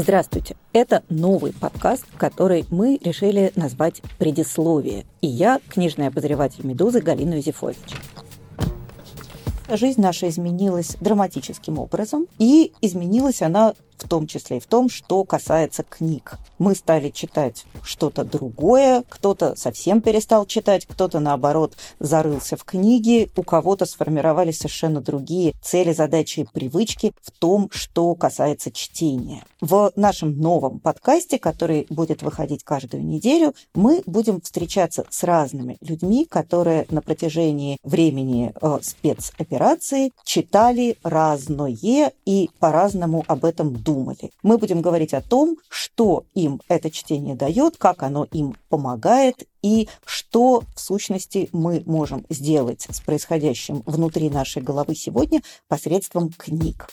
Здравствуйте! Это новый подкаст, который мы решили назвать «Предисловие». И я, книжный обозреватель «Медузы» Галина Юзефович. Жизнь наша изменилась драматическим образом, и изменилась она в том числе и в том, что касается книг. Мы стали читать что-то другое, кто-то совсем перестал читать, кто-то, наоборот, зарылся в книги, у кого-то сформировались совершенно другие цели, задачи и привычки в том, что касается чтения. В нашем новом подкасте, который будет выходить каждую неделю, мы будем встречаться с разными людьми, которые на протяжении времени э, спецоперации читали разное и по-разному об этом думали. Мы будем говорить о том, что им это чтение дает, как оно им помогает и что в сущности мы можем сделать с происходящим внутри нашей головы сегодня посредством книг.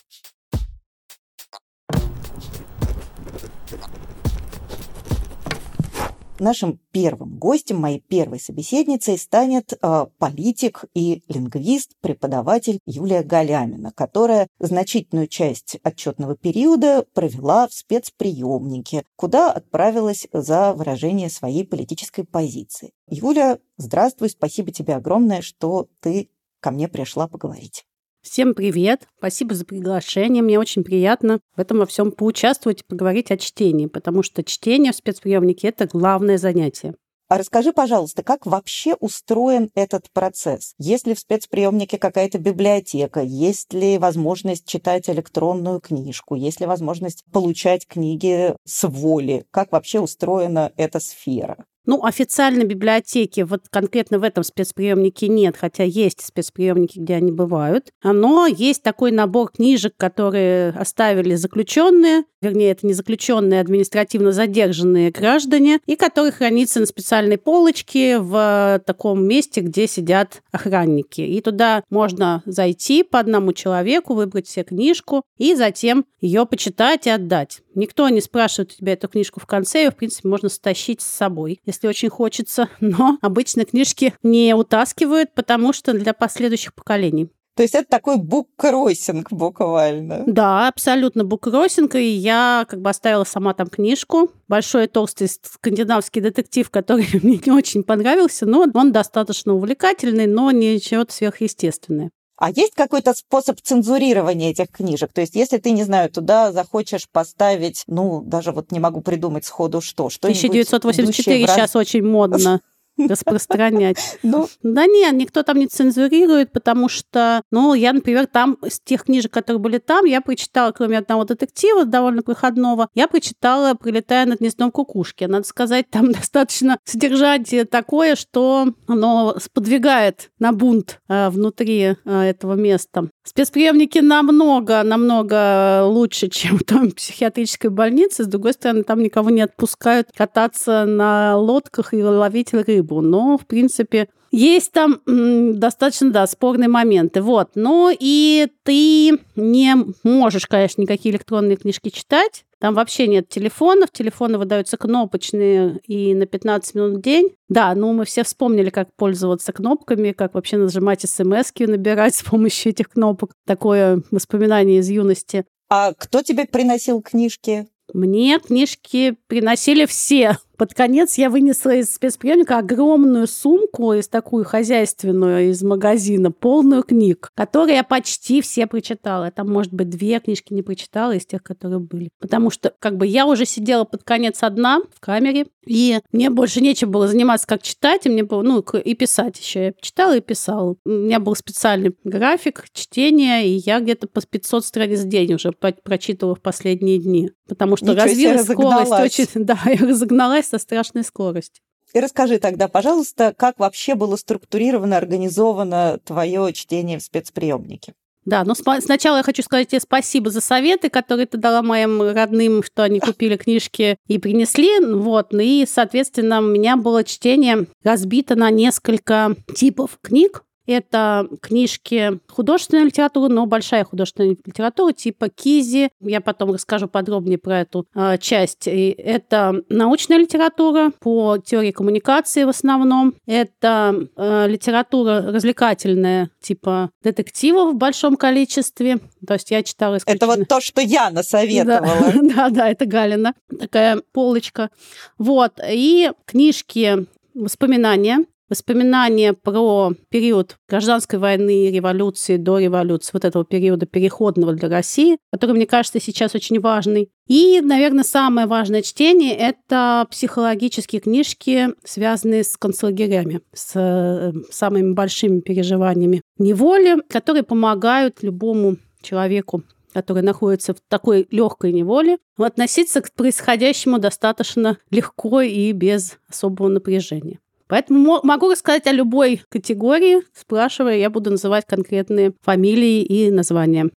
Нашим первым гостем, моей первой собеседницей станет э, политик и лингвист, преподаватель Юлия Галямина, которая значительную часть отчетного периода провела в спецприемнике, куда отправилась за выражение своей политической позиции. Юля, здравствуй, спасибо тебе огромное, что ты ко мне пришла поговорить. Всем привет! Спасибо за приглашение. Мне очень приятно в этом во всем поучаствовать и поговорить о чтении, потому что чтение в спецприемнике – это главное занятие. А расскажи, пожалуйста, как вообще устроен этот процесс? Есть ли в спецприемнике какая-то библиотека? Есть ли возможность читать электронную книжку? Есть ли возможность получать книги с воли? Как вообще устроена эта сфера? Ну, официальной библиотеки вот конкретно в этом спецприемнике нет, хотя есть спецприемники, где они бывают. Но есть такой набор книжек, которые оставили заключенные, вернее, это не заключенные, а административно задержанные граждане, и который хранится на специальной полочке в таком месте, где сидят охранники. И туда можно зайти по одному человеку, выбрать себе книжку и затем ее почитать и отдать. Никто не спрашивает у тебя эту книжку в конце, ее, в принципе, можно стащить с собой, если очень хочется. Но обычно книжки не утаскивают, потому что для последующих поколений. То есть это такой буккроссинг буквально. Да, абсолютно буккроссинг. И я как бы оставила сама там книжку. Большой толстый скандинавский детектив, который мне не очень понравился, но он достаточно увлекательный, но ничего сверхъестественное. А есть какой-то способ цензурирования этих книжек? То есть, если ты, не знаю, туда захочешь поставить, ну, даже вот не могу придумать сходу что, что 1984 раз... сейчас очень модно. Распространять. Ну, да нет, никто там не цензурирует, потому что, ну, я, например, там из тех книжек, которые были там, я прочитала, кроме одного детектива, довольно выходного, я прочитала «Прилетая над гнездом кукушки». Надо сказать, там достаточно содержание такое, что оно сподвигает на бунт э, внутри э, этого места. Спецприемники намного, намного лучше, чем там психиатрической больнице. С другой стороны, там никого не отпускают кататься на лодках и ловить рыбу. Но, в принципе, есть там достаточно, да, спорные моменты. Вот. Но и ты не можешь, конечно, никакие электронные книжки читать. Там вообще нет телефонов, телефоны выдаются кнопочные и на 15 минут в день. Да, ну мы все вспомнили, как пользоваться кнопками, как вообще нажимать смс набирать с помощью этих кнопок. Такое воспоминание из юности. А кто тебе приносил книжки? Мне книжки приносили все. Под конец я вынесла из спецприемника огромную сумку, из такую хозяйственную, из магазина, полную книг, которые я почти все прочитала. Там, может быть, две книжки не прочитала из тех, которые были. Потому что, как бы, я уже сидела под конец одна в камере, и мне больше нечем было заниматься, как читать, и мне было, ну, и писать еще. Я читала и писала. У меня был специальный график чтения, и я где-то по 500 страниц в день уже прочитывала в последние дни. Потому что Ничего развилась скорость очень... Да, я разогналась со страшной скоростью. И расскажи тогда, пожалуйста, как вообще было структурировано, организовано твое чтение в спецприемнике? Да, но сначала я хочу сказать тебе спасибо за советы, которые ты дала моим родным, что они купили книжки и принесли. Вот, ну и, соответственно, у меня было чтение разбито на несколько типов книг. Это книжки художественной литературы, но большая художественная литература типа Кизи. Я потом расскажу подробнее про эту э, часть. И это научная литература по теории коммуникации в основном. Это э, литература развлекательная типа детективов в большом количестве. То есть я читала исключительно... Это вот то, что я насоветовала. Да, да, это Галина. Такая полочка. Вот. И книжки воспоминания Воспоминания про период гражданской войны, революции, до революции, вот этого периода переходного для России, который, мне кажется, сейчас очень важный. И, наверное, самое важное чтение – это психологические книжки, связанные с концлагерями, с э, самыми большими переживаниями неволи, которые помогают любому человеку который находится в такой легкой неволе, относиться к происходящему достаточно легко и без особого напряжения. Поэтому могу рассказать о любой категории, спрашивая, я буду называть конкретные фамилии и названия.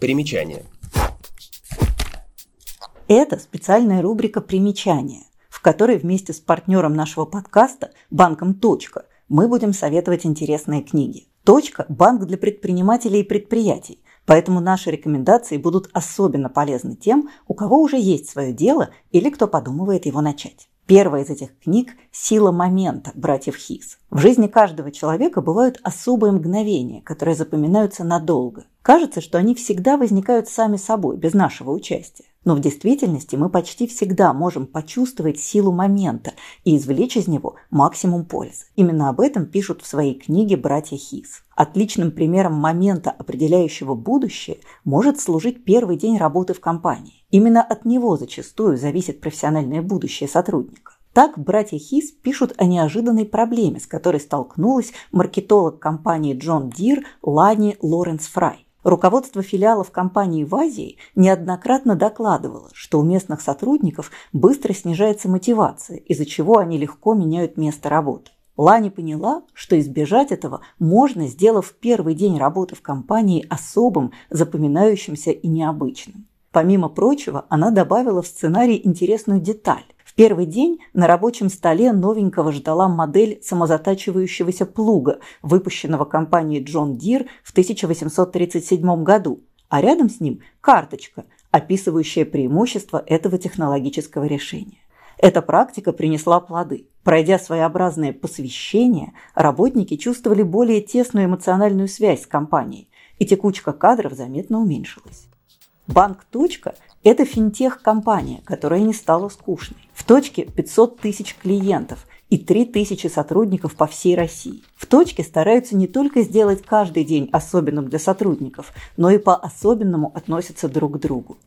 Примечание. Это специальная рубрика «Примечания», в которой вместе с партнером нашего подкаста, банком «Точка», мы будем советовать интересные книги. «Точка» – банк для предпринимателей и предприятий, поэтому наши рекомендации будут особенно полезны тем, у кого уже есть свое дело или кто подумывает его начать. Первая из этих книг «Сила момента» братьев Хиггс. В жизни каждого человека бывают особые мгновения, которые запоминаются надолго. Кажется, что они всегда возникают сами собой, без нашего участия. Но в действительности мы почти всегда можем почувствовать силу момента и извлечь из него максимум пользы. Именно об этом пишут в своей книге братья Хис. Отличным примером момента, определяющего будущее, может служить первый день работы в компании. Именно от него зачастую зависит профессиональное будущее сотрудника. Так братья Хис пишут о неожиданной проблеме, с которой столкнулась маркетолог компании John Deere Лани Лоренс Фрай. Руководство филиалов компании в Азии неоднократно докладывало, что у местных сотрудников быстро снижается мотивация, из-за чего они легко меняют место работы. Лани поняла, что избежать этого можно, сделав первый день работы в компании особым, запоминающимся и необычным. Помимо прочего, она добавила в сценарий интересную деталь. В первый день на рабочем столе новенького ждала модель самозатачивающегося плуга, выпущенного компанией Джон Дир в 1837 году, а рядом с ним карточка, описывающая преимущества этого технологического решения. Эта практика принесла плоды. Пройдя своеобразное посвящение, работники чувствовали более тесную эмоциональную связь с компанией, и текучка кадров заметно уменьшилась. Банк «Точка» – это финтех-компания, которая не стала скучной. В «Точке» 500 тысяч клиентов и 3 тысячи сотрудников по всей России. В «Точке» стараются не только сделать каждый день особенным для сотрудников, но и по-особенному относятся друг к другу.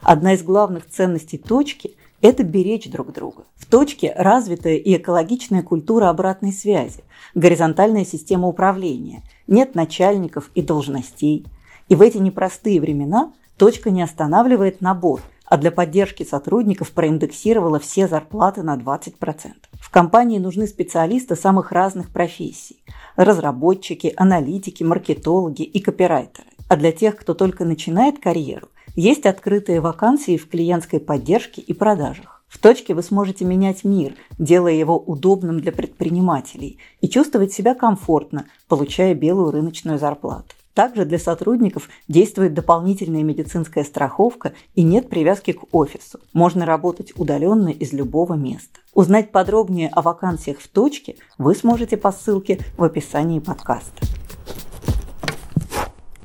Одна из главных ценностей «Точки» – это беречь друг друга. В точке развитая и экологичная культура обратной связи, горизонтальная система управления, нет начальников и должностей. И в эти непростые времена Точка не останавливает набор, а для поддержки сотрудников проиндексировала все зарплаты на 20%. В компании нужны специалисты самых разных профессий – разработчики, аналитики, маркетологи и копирайтеры. А для тех, кто только начинает карьеру, есть открытые вакансии в клиентской поддержке и продажах. В точке вы сможете менять мир, делая его удобным для предпринимателей и чувствовать себя комфортно, получая белую рыночную зарплату. Также для сотрудников действует дополнительная медицинская страховка и нет привязки к офису. Можно работать удаленно из любого места. Узнать подробнее о вакансиях в точке вы сможете по ссылке в описании подкаста.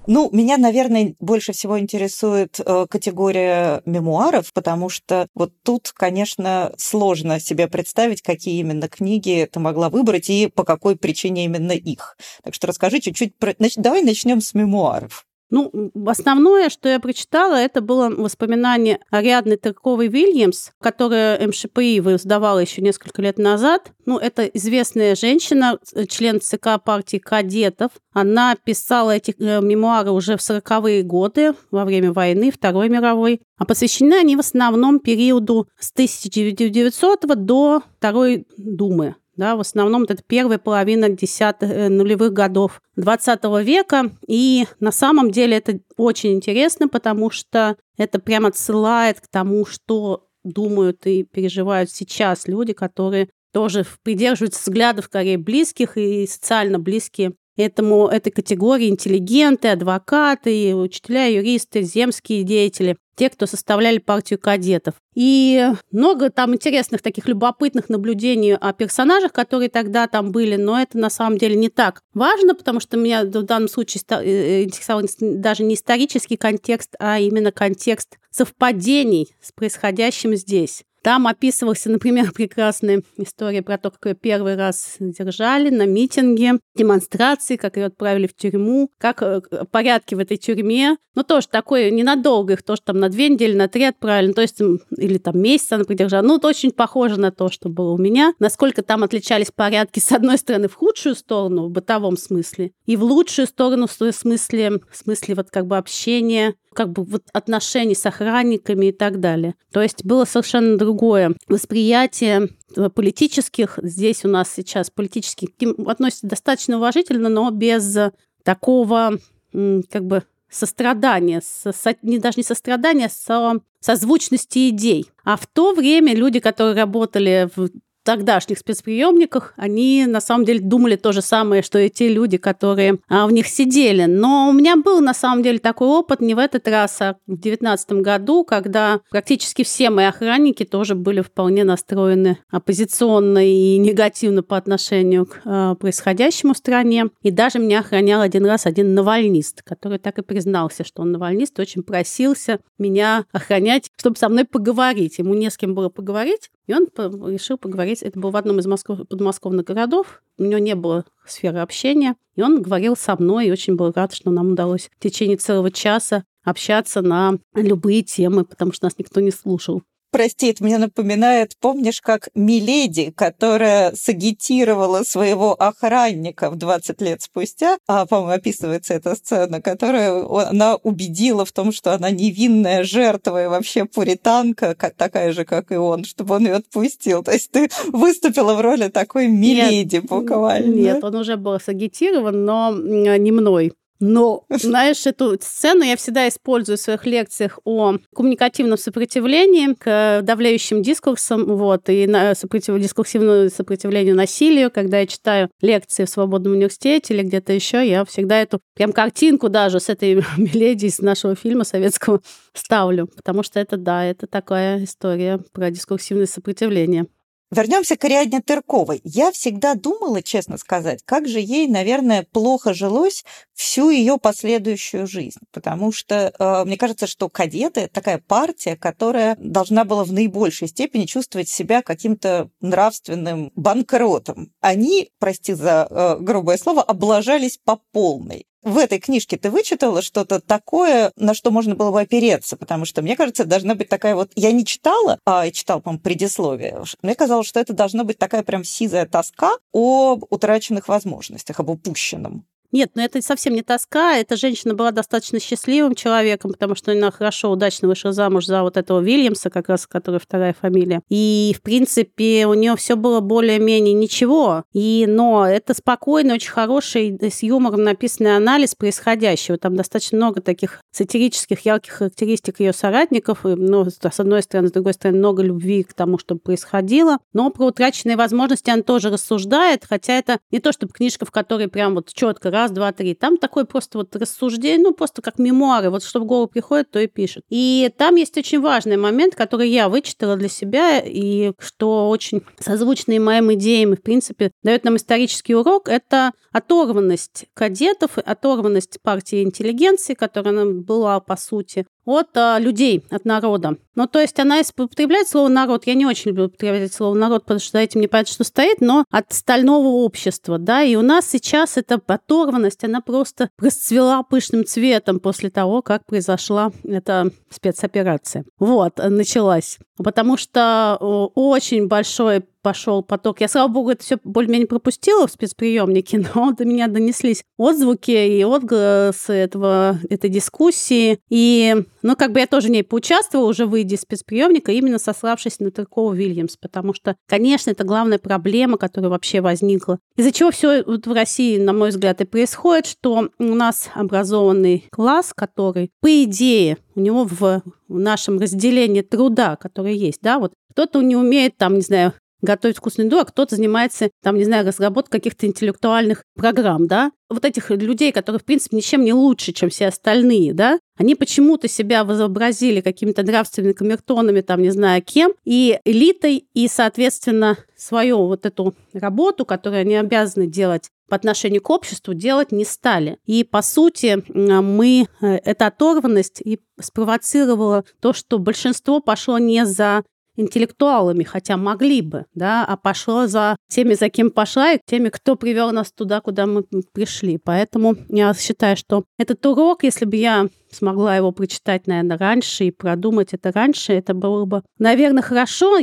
Ну, меня, наверное, больше всего интересует э, категория мемуаров, потому что вот тут, конечно, сложно себе представить, какие именно книги ты могла выбрать и по какой причине именно их. Так что расскажи чуть-чуть про... Значит, давай начнем с мемуаров. Ну, основное, что я прочитала, это было воспоминание Ариадны Тырковой-Вильямс, которая МШПИ издавала еще несколько лет назад. Ну, это известная женщина, член ЦК партии кадетов. Она писала эти э, мемуары уже в 40-е годы, во время войны, Второй мировой. А посвящены они в основном периоду с 1900 до Второй Думы Да, в основном это первая половина десятых э, нулевых годов 20 века. И на самом деле это очень интересно, потому что это прям отсылает к тому, что думают и переживают сейчас люди, которые тоже придерживаются взглядов скорее близких и социально близкие этому, этой категории интеллигенты, адвокаты, учителя, юристы, земские деятели, те, кто составляли партию кадетов. И много там интересных таких любопытных наблюдений о персонажах, которые тогда там были, но это на самом деле не так важно, потому что меня в данном случае э, э, интересовал даже не исторический контекст, а именно контекст совпадений с происходящим здесь. Там описывался, например, прекрасная история про то, как ее первый раз держали на митинге, демонстрации, как ее отправили в тюрьму, как э, порядки в этой тюрьме. Ну, тоже такое ненадолго, их тоже там на две недели, на три отправили, ну, то есть, или там месяц она продержала. Ну, это очень похоже на то, что было у меня. Насколько там отличались порядки, с одной стороны, в худшую сторону, в бытовом смысле, и в лучшую сторону, в смысле, в смысле вот как бы общения, как бы вот отношений с охранниками и так далее. То есть было совершенно другое восприятие э, политических. Здесь у нас сейчас политические относятся достаточно уважительно, но без такого как бы сострадания, со, не, даже не сострадания, а со, созвучности идей. А в то время люди, которые работали в тогдашних спецприемниках, они на самом деле думали то же самое, что и те люди, которые а, в них сидели. Но у меня был на самом деле такой опыт не в этот раз, а в девятнадцатом году, когда практически все мои охранники тоже были вполне настроены оппозиционно и негативно по отношению к а, происходящему в стране. И даже меня охранял один раз один навальнист, который так и признался, что он навальнист, очень просился меня охранять, чтобы со мной поговорить. Ему не с кем было поговорить, и он решил поговорить, это был в одном из Москв... подмосковных городов, у него не было сферы общения, и он говорил со мной, и очень был рад, что нам удалось в течение целого часа общаться на любые темы, потому что нас никто не слушал прости, это мне напоминает, помнишь, как Миледи, которая сагитировала своего охранника в 20 лет спустя, а, по-моему, описывается эта сцена, которая она убедила в том, что она невинная жертва и вообще пуританка, такая же, как и он, чтобы он ее отпустил. То есть ты выступила в роли такой Миледи буквально. Нет, он уже был сагитирован, но не мной. Но, знаешь, эту сцену я всегда использую в своих лекциях о коммуникативном сопротивлении к давляющим дискурсам, вот, и на сопротив... дискурсивному сопротивлению насилию. Когда я читаю лекции в Свободном университете или где-то еще, я всегда эту прям картинку даже с этой миледи из нашего фильма советского ставлю, потому что это, да, это такая история про дискурсивное сопротивление. Вернемся к Ариадне Тырковой. Я всегда думала, честно сказать, как же ей, наверное, плохо жилось всю ее последующую жизнь. Потому что э, мне кажется, что кадеты такая партия, которая должна была в наибольшей степени чувствовать себя каким-то нравственным банкротом. Они, прости за э, грубое слово, облажались по полной в этой книжке ты вычитала что-то такое, на что можно было бы опереться? Потому что, мне кажется, должна быть такая вот... Я не читала, а я читала, по-моему, предисловие. Мне казалось, что это должна быть такая прям сизая тоска об утраченных возможностях, об упущенном. Нет, но это совсем не тоска. Эта женщина была достаточно счастливым человеком, потому что она хорошо, удачно вышла замуж за вот этого Вильямса, как раз, который вторая фамилия. И, в принципе, у нее все было более-менее ничего. И, но это спокойный, очень хороший, с юмором написанный анализ происходящего. Там достаточно много таких сатирических, ярких характеристик ее соратников. Ну, с одной стороны, с другой стороны, много любви к тому, что происходило. Но про утраченные возможности она тоже рассуждает, хотя это не то, чтобы книжка, в которой прям вот четко раз, два, три. Там такое просто вот рассуждение, ну, просто как мемуары. Вот что в голову приходит, то и пишет. И там есть очень важный момент, который я вычитала для себя, и что очень созвучный моим идеям, и, в принципе, дает нам исторический урок, это оторванность кадетов, оторванность партии интеллигенции, которая была, по сути, от а, людей, от народа. Ну, то есть она употребляет слово «народ». Я не очень люблю употреблять слово «народ», потому что этим не понятно, что стоит, но от стального общества, да, и у нас сейчас эта оторванность, она просто расцвела пышным цветом после того, как произошла эта спецоперация. Вот, началась. Потому что очень большой пошел поток. Я, слава богу, это все более-менее пропустила в спецприемнике, но до меня донеслись отзвуки и отголосы этого, этой дискуссии. И, ну, как бы я тоже в ней поучаствовала, уже выйдя из спецприемника, именно сославшись на Тыркова Вильямс, потому что, конечно, это главная проблема, которая вообще возникла. Из-за чего все вот в России, на мой взгляд, и происходит, что у нас образованный класс, который, по идее, у него в нашем разделении труда, которое есть, да, вот кто-то не умеет, там, не знаю, готовить вкусную еду, а кто-то занимается, там, не знаю, разработкой каких-то интеллектуальных программ, да. Вот этих людей, которые, в принципе, ничем не лучше, чем все остальные, да, они почему-то себя возобразили какими-то нравственными камертонами, там, не знаю, кем, и элитой, и, соответственно, свою вот эту работу, которую они обязаны делать по отношению к обществу делать не стали. И, по сути, мы, э, эта оторванность и спровоцировала то, что большинство пошло не за интеллектуалами, хотя могли бы, да, а пошло за теми, за кем пошла, и теми, кто привел нас туда, куда мы пришли. Поэтому я считаю, что этот урок, если бы я смогла его прочитать, наверное, раньше и продумать это раньше, это было бы, наверное, хорошо.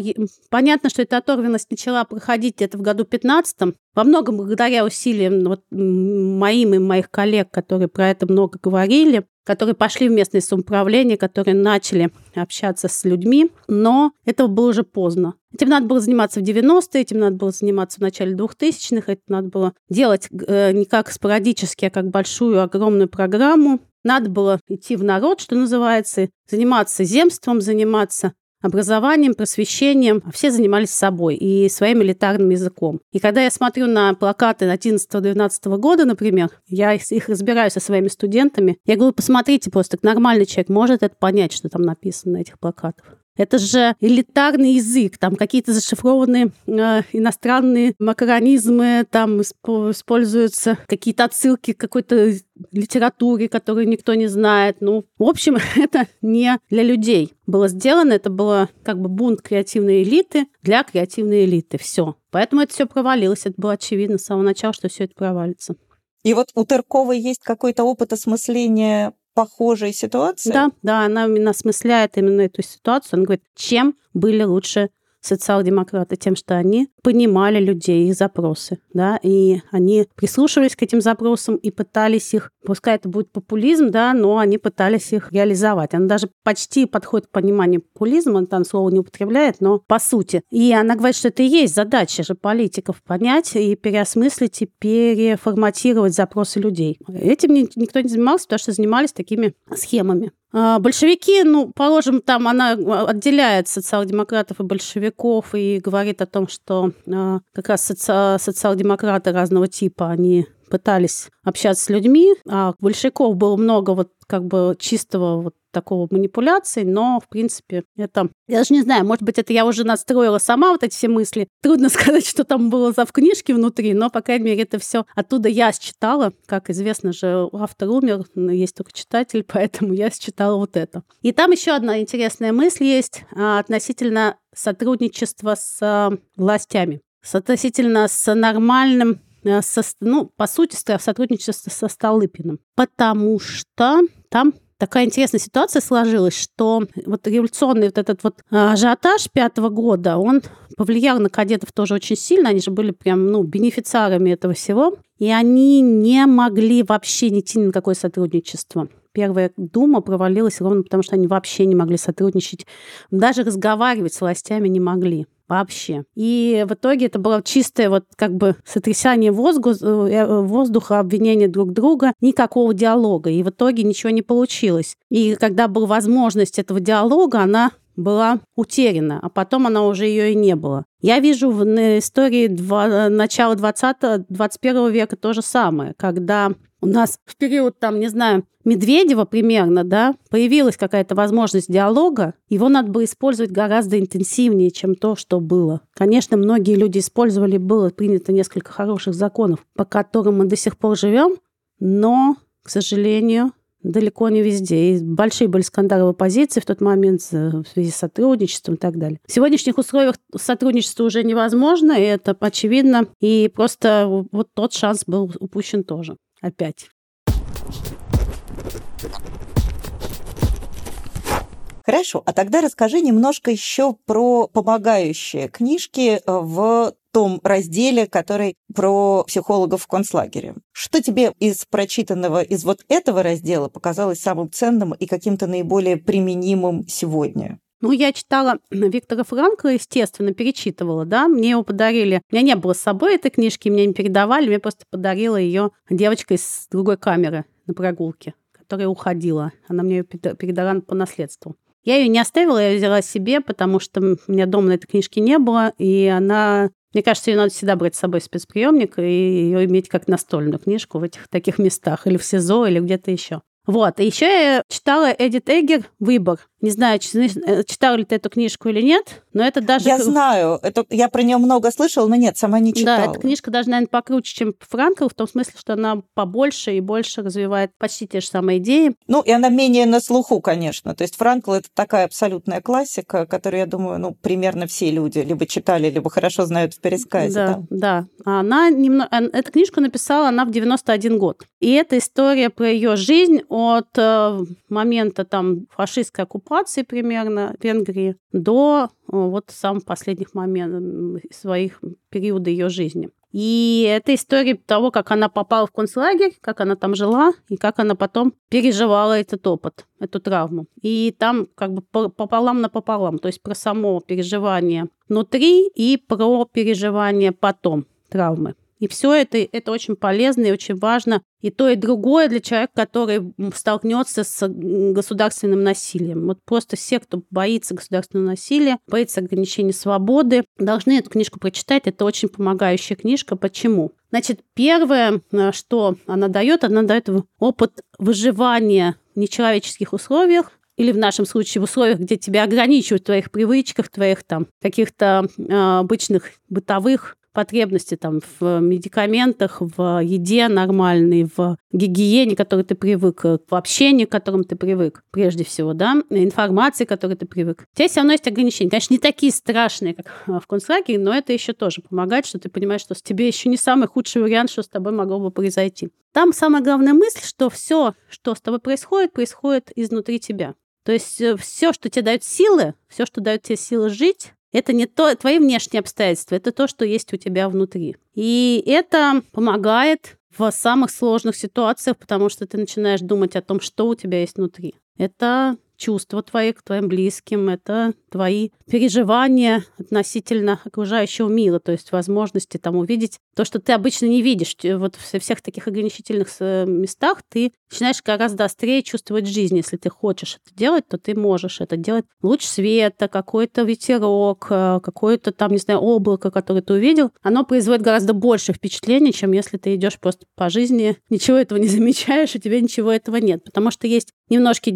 Понятно, что эта оторвенность начала проходить где-то в году 15 во многом благодаря усилиям вот, моим и моих коллег, которые про это много говорили которые пошли в местное самоуправление, которые начали общаться с людьми, но этого было уже поздно. Этим надо было заниматься в 90-е, этим надо было заниматься в начале 2000-х, это надо было делать э, не как спорадически, а как большую, огромную программу. Надо было идти в народ, что называется, заниматься земством, заниматься образованием, просвещением, а все занимались собой и своим элитарным языком. И когда я смотрю на плакаты 11-12 года, например, я их разбираю со своими студентами, я говорю, посмотрите просто, нормальный человек может это понять, что там написано на этих плакатах. Это же элитарный язык, там какие-то зашифрованные э, иностранные макаронизмы, там используются какие-то отсылки к какой-то литературе, которую никто не знает. Ну, в общем, это не для людей было сделано, это было как бы бунт креативной элиты для креативной элиты. Все. Поэтому это все провалилось. Это было очевидно с самого начала, что все это провалится. И вот у Тырковой есть какой-то опыт осмысления похожей ситуации? Да, да, она осмысляет именно эту ситуацию. Она говорит, чем были лучше социал-демократы тем, что они понимали людей, их запросы, да, и они прислушивались к этим запросам и пытались их, пускай это будет популизм, да, но они пытались их реализовать. Она даже почти подходит к пониманию популизма, там слово не употребляет, но по сути. И она говорит, что это и есть задача же политиков понять и переосмыслить и переформатировать запросы людей. Этим никто не занимался, потому что занимались такими схемами. А, большевики, ну, положим, там она а, отделяет социал-демократов и большевиков и говорит о том, что э, как раз соци- социал-демократы разного типа, они пытались общаться с людьми, а большевиков было много вот как бы чистого вот такого манипуляции, но, в принципе, это... Я даже не знаю, может быть, это я уже настроила сама вот эти все мысли. Трудно сказать, что там было за в книжке внутри, но, по крайней мере, это все оттуда я считала. Как известно же, автор умер, есть только читатель, поэтому я считала вот это. И там еще одна интересная мысль есть а, относительно сотрудничества с а, властями, относительно с нормальным Э, со, ну, по сути, сотрудничество со Столыпиным. Потому что там такая интересная ситуация сложилась, что вот революционный вот этот вот э, ажиотаж пятого года, он повлиял на кадетов тоже очень сильно. Они же были прям, ну, бенефициарами этого всего. И они не могли вообще не идти ни на какое сотрудничество. Первая дума провалилась ровно потому, что они вообще не могли сотрудничать. Даже разговаривать с властями не могли вообще. И в итоге это было чистое вот как бы сотрясание воздуха, э, воздуха, обвинение друг друга, никакого диалога. И в итоге ничего не получилось. И когда была возможность этого диалога, она была утеряна, а потом она уже ее и не было. Я вижу в истории два, начала 20-21 века то же самое, когда у нас в период, там, не знаю, Медведева примерно, да, появилась какая-то возможность диалога, его надо было использовать гораздо интенсивнее, чем то, что было. Конечно, многие люди использовали, было принято несколько хороших законов, по которым мы до сих пор живем, но, к сожалению, далеко не везде. И большие были скандалы в оппозиции в тот момент в связи с сотрудничеством и так далее. В сегодняшних условиях сотрудничество уже невозможно, и это очевидно. И просто вот тот шанс был упущен тоже. Опять. Хорошо, а тогда расскажи немножко еще про помогающие книжки в том разделе, который про психологов в концлагере. Что тебе из прочитанного из вот этого раздела показалось самым ценным и каким-то наиболее применимым сегодня? Ну, я читала Виктора Франкла, естественно, перечитывала, да, мне его подарили. У меня не было с собой этой книжки, мне не передавали, мне просто подарила ее девочка из другой камеры на прогулке, которая уходила. Она мне ее передала по наследству. Я ее не оставила, я ее взяла себе, потому что у меня дома на этой книжке не было, и она мне кажется, ее надо всегда брать с собой в спецприемник и ее иметь как настольную книжку в этих таких местах, или в СИЗО, или где-то еще. Вот. И еще я читала Эдит Эггер «Выбор». Не знаю, э, читал ли ты эту книжку или нет, но это даже... Я знаю. Это, я про нее много слышала, но нет, сама не читала. Да, эта книжка даже, наверное, покруче, чем Франкл, в том смысле, что она побольше и больше развивает почти те же самые идеи. Ну, и она менее на слуху, конечно. То есть Франкл — это такая абсолютная классика, которую, я думаю, ну, примерно все люди либо читали, либо хорошо знают в пересказе. Да, да. да. А она немного... Э, эту книжку написала она в 91 год. И это история про ее жизнь от э, момента там фашистской оккупации примерно Венгрии до э, вот самых последних моментов своих периода ее жизни. И это история того, как она попала в концлагерь, как она там жила, и как она потом переживала этот опыт, эту травму. И там как бы пополам на пополам, то есть про само переживание внутри и про переживание потом травмы. И все это, это очень полезно и очень важно. И то, и другое для человека, который столкнется с государственным насилием. Вот просто все, кто боится государственного насилия, боится ограничения свободы, должны эту книжку прочитать. Это очень помогающая книжка. Почему? Значит, первое, э, что она дает, она дает опыт выживания в нечеловеческих условиях, или в нашем случае в условиях, где тебя ограничивают в твоих привычках, твоих там каких-то э, обычных бытовых потребности там в медикаментах, в еде нормальной, в гигиене, к которой ты привык, в общении, к которому ты привык, прежде всего, да, информации, к которой ты привык. У тебя все равно есть ограничения. Конечно, не такие страшные, как в концлагере, но это еще тоже помогает, что ты понимаешь, что с тебе еще не самый худший вариант, что с тобой могло бы произойти. Там самая главная мысль, что все, что с тобой происходит, происходит изнутри тебя. То есть э, все, что тебе дает силы, все, что дает тебе силы жить, это не то, твои внешние обстоятельства, это то, что есть у тебя внутри. И это помогает в самых сложных ситуациях, потому что ты начинаешь думать о том, что у тебя есть внутри. Это чувства твои к твоим близким, это твои переживания относительно окружающего мира, то есть возможности там увидеть то, что ты обычно не видишь. Вот в всех таких ограничительных э, местах ты начинаешь гораздо острее чувствовать жизнь. Если ты хочешь это делать, то ты можешь это делать. Луч света, какой-то ветерок, э, какое-то там, не знаю, облако, которое ты увидел, оно производит гораздо больше впечатлений, чем если ты идешь просто по жизни, ничего этого не замечаешь, у тебя ничего этого нет. Потому что есть немножко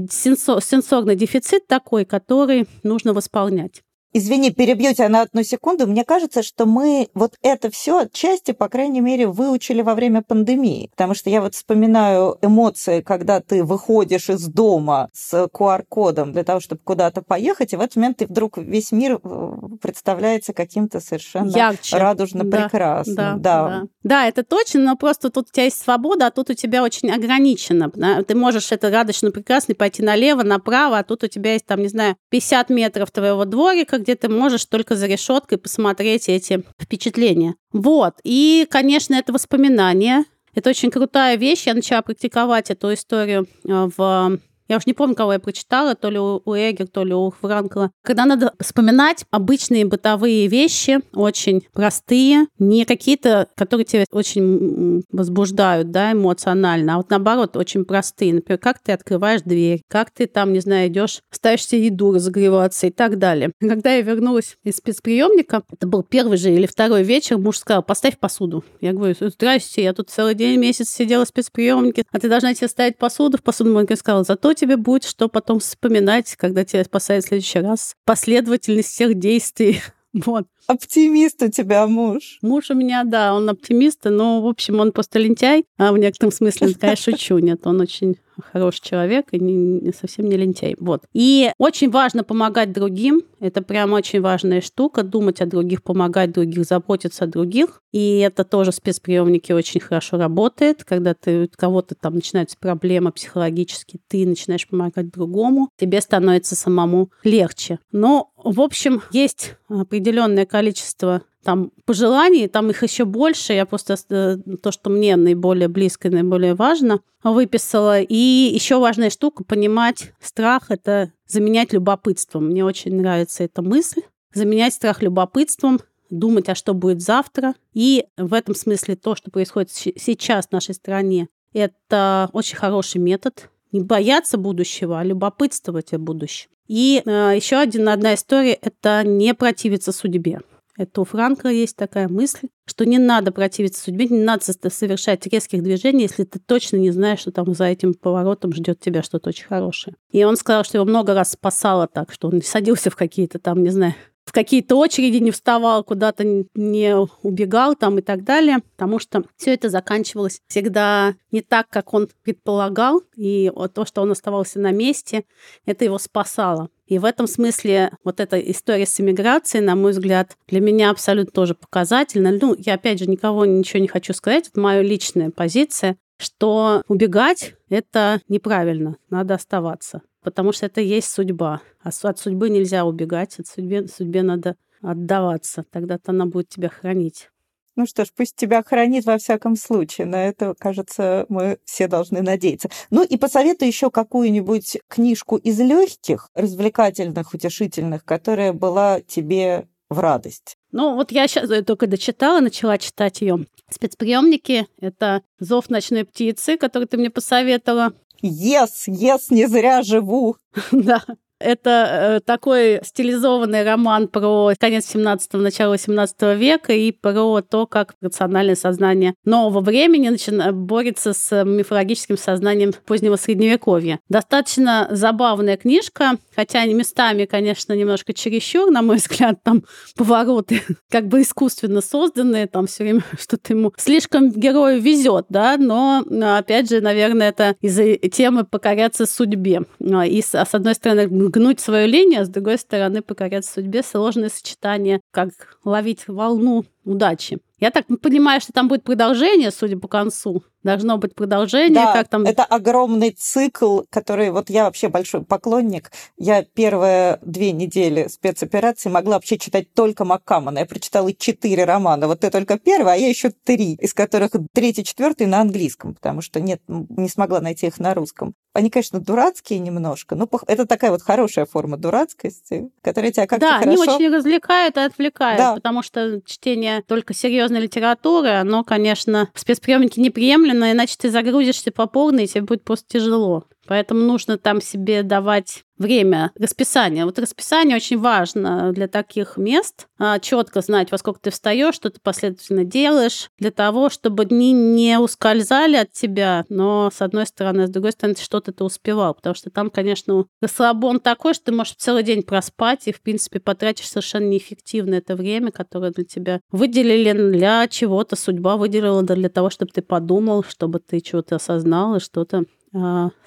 сенсорный дефицит такой, который нужно восполнять. Извини, перебью тебя на одну секунду. Мне кажется, что мы вот это все отчасти, по крайней мере, выучили во время пандемии. Потому что я вот вспоминаю эмоции, когда ты выходишь из дома с QR-кодом для того, чтобы куда-то поехать, и в этот момент ты вдруг весь мир э, представляется каким-то совершенно Ярче. радужно да, прекрасным. Да, да. Да. да, это точно, но просто тут у тебя есть свобода, а тут у тебя очень ограничено. Ты можешь это радужно прекрасно пойти налево, направо, а тут у тебя есть там, не знаю, 50 метров твоего дворика, где ты можешь только за решеткой посмотреть эти впечатления. Вот. И, конечно, это воспоминания. Это очень крутая вещь. Я начала практиковать эту историю э, в я уж не помню, кого я прочитала, то ли у Эгер, то ли у Франкла. Когда надо вспоминать обычные бытовые вещи, очень простые, не какие-то, которые тебя очень возбуждают, да, эмоционально, а вот наоборот, очень простые. Например, как ты открываешь дверь, как ты там, не знаю, идешь, ставишь себе еду разогреваться и так далее. Когда я вернулась из спецприемника, это был первый же или второй вечер, муж сказал, поставь посуду. Я говорю, здрасте, я тут целый день, месяц сидела в спецприемнике, а ты должна тебе ставить посуду в посудомойке. сказала, зато тебе будет что потом вспоминать, когда тебя спасает в следующий раз. Последовательность всех действий. Вот. Оптимист у тебя муж. Муж у меня, да, он оптимист, но, в общем, он просто лентяй. А в некотором смысле, конечно, шучу. Нет, он очень хороший человек и не, не совсем не лентяй. Вот. И очень важно помогать другим. Это прям очень важная штука. Думать о других, помогать других, заботиться о других. И это тоже спецприемники очень хорошо работает. Когда ты у кого-то там начинаются проблемы психологические, ты начинаешь помогать другому, тебе становится самому легче. Но, в общем, есть определенное количество там пожеланий, там их еще больше. Я просто э, то, что мне наиболее близко и наиболее важно, выписала. И еще важная штука понимать страх это заменять любопытством. Мне очень нравится эта мысль. Заменять страх любопытством, думать, а что будет завтра. И в этом смысле то, что происходит сейчас в нашей стране, это очень хороший метод. Не бояться будущего, а любопытствовать о будущем. И э, еще один, одна история – это не противиться судьбе. Это у Франка есть такая мысль, что не надо противиться судьбе, не надо совершать резких движений, если ты точно не знаешь, что там за этим поворотом ждет тебя что-то очень хорошее. И он сказал, что его много раз спасало так, что он садился в какие-то там, не знаю, в какие-то очереди не вставал, куда-то не убегал там и так далее, потому что все это заканчивалось всегда не так, как он предполагал, и то, что он оставался на месте, это его спасало. И в этом смысле вот эта история с иммиграцией, на мой взгляд, для меня абсолютно тоже показательна. Ну, я опять же никого ничего не хочу сказать, это моя личная позиция, что убегать — это неправильно, надо оставаться потому что это есть судьба. А от судьбы нельзя убегать, от судьбе, судьбе надо отдаваться, тогда-то она будет тебя хранить. Ну что ж, пусть тебя хранит во всяком случае. На это, кажется, мы все должны надеяться. Ну и посоветую еще какую-нибудь книжку из легких, развлекательных, утешительных, которая была тебе в радость. Ну, вот я сейчас только дочитала, начала читать ее. Спецприемники — это «Зов ночной птицы», который ты мне посоветовала. Yes, yes, не зря живу. Да. Это э, такой стилизованный роман про конец 17-го, начало 18 века и про то, как рациональное сознание нового времени начина... борется с мифологическим сознанием позднего Средневековья. Достаточно забавная книжка, хотя местами, конечно, немножко чересчур, на мой взгляд, там повороты как бы искусственно созданные, там все время что-то ему слишком герою везет, да, но, опять же, наверное, это из-за темы покоряться судьбе. И, с одной стороны, гнуть свою линию, а с другой стороны покоряться судьбе, сложное сочетание, как ловить волну удачи. Я так понимаю, что там будет продолжение, судя по концу. Должно быть продолжение. Да, как там... это огромный цикл, который... Вот я вообще большой поклонник. Я первые две недели спецоперации могла вообще читать только Маккамана. Я прочитала четыре романа. Вот ты только первый, а я еще три, из которых третий, четвертый на английском, потому что нет, не смогла найти их на русском. Они, конечно, дурацкие немножко, но это такая вот хорошая форма дурацкости, которая тебя как-то Да, хорошо... они очень развлекают и отвлекают, да. потому что чтение только серьезной литературы, оно, конечно, в спецприемнике неприемлемо, иначе ты загрузишься по полной, и тебе будет просто тяжело. Поэтому нужно там себе давать время расписание. Вот расписание очень важно для таких мест. А, четко знать, во сколько ты встаешь, что ты последовательно делаешь, для того, чтобы дни не ускользали от тебя, но с одной стороны, с другой стороны, что-то ты успевал. Потому что там, конечно, расслабон такой, что ты можешь целый день проспать и, в принципе, потратишь совершенно неэффективно это время, которое для тебя выделили для чего-то, судьба выделила для того, чтобы ты подумал, чтобы ты чего-то осознал и что-то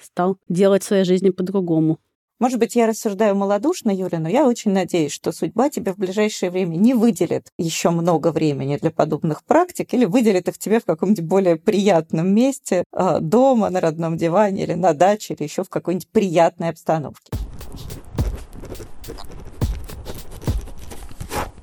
стал делать в своей жизни по-другому. Может быть, я рассуждаю малодушно, Юля, но я очень надеюсь, что судьба тебе в ближайшее время не выделит еще много времени для подобных практик или выделит их тебе в каком-нибудь более приятном месте, а, дома, на родном диване или на даче, или еще в какой-нибудь приятной обстановке.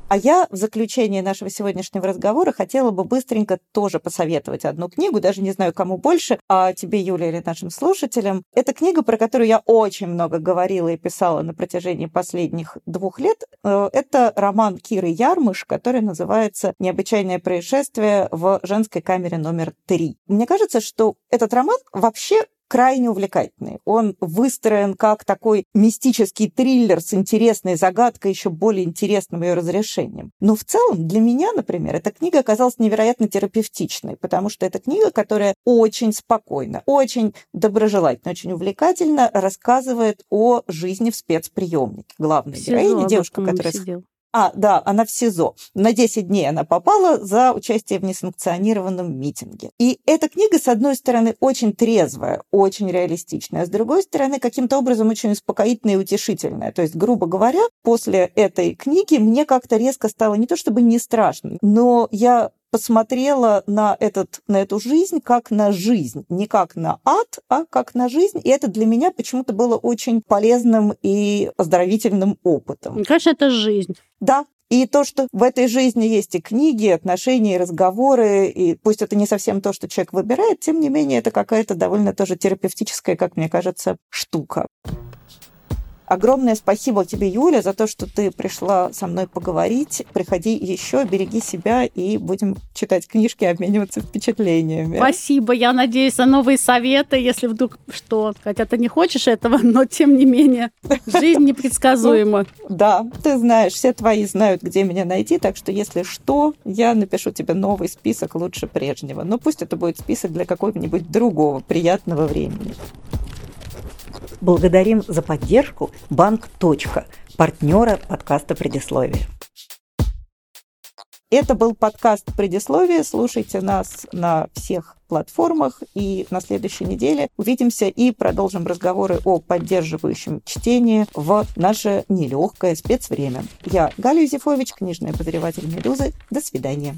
А я в заключение нашего сегодняшнего разговора хотела бы быстренько тоже посоветовать одну книгу, даже не знаю, кому больше, а тебе, Юля, или нашим слушателям. Это книга, про которую я очень много говорила и писала на протяжении последних двух лет. Э, это роман Киры Ярмыш, который называется «Необычайное происшествие в женской камере номер три». Мне кажется, что этот роман вообще крайне увлекательный. Он выстроен как такой мистический триллер с интересной загадкой, еще более интересным ее разрешением. Но в целом для меня, например, эта книга оказалась невероятно терапевтичной, потому что это книга, которая очень спокойно, очень доброжелательно, очень увлекательно рассказывает о жизни в спецприемнике. Главная героиня, девушка, которая... Сидел А, да, она в СИЗО. На 10 дней она попала за участие в несанкционированном митинге. И эта книга, с одной стороны, очень трезвая, очень реалистичная, а с другой стороны, каким-то образом очень успокоительная и утешительная. То есть, грубо говоря, после этой книги мне как-то резко стало не то чтобы не страшно, но я посмотрела на, этот, на эту жизнь как на жизнь, не как на ад, а как на жизнь. И это для меня почему-то было очень полезным и оздоровительным опытом. Мне кажется, это жизнь. Да, и то, что в этой жизни есть и книги, и отношения, и разговоры, и пусть это не совсем то, что человек выбирает, тем не менее это какая-то довольно тоже терапевтическая, как мне кажется, штука. Огромное спасибо тебе, Юля, за то, что ты пришла со мной поговорить. Приходи еще, береги себя, и будем читать книжки, обмениваться впечатлениями. Спасибо. Я надеюсь на новые советы, если вдруг что. Хотя ты не хочешь этого, но тем не менее, жизнь непредсказуема. Да, ты знаешь, все твои знают, где меня найти, так что если что, я напишу тебе новый список лучше прежнего. Но пусть это будет список для какого-нибудь другого приятного времени. Благодарим за поддержку Банк. Точка, партнера подкаста «Предисловие». Это был подкаст «Предисловие». Слушайте нас на всех платформах. И на следующей неделе увидимся и продолжим разговоры о поддерживающем чтении в наше нелегкое спецвремя. Я Галя Юзефович, книжный обозреватель «Медузы». До свидания.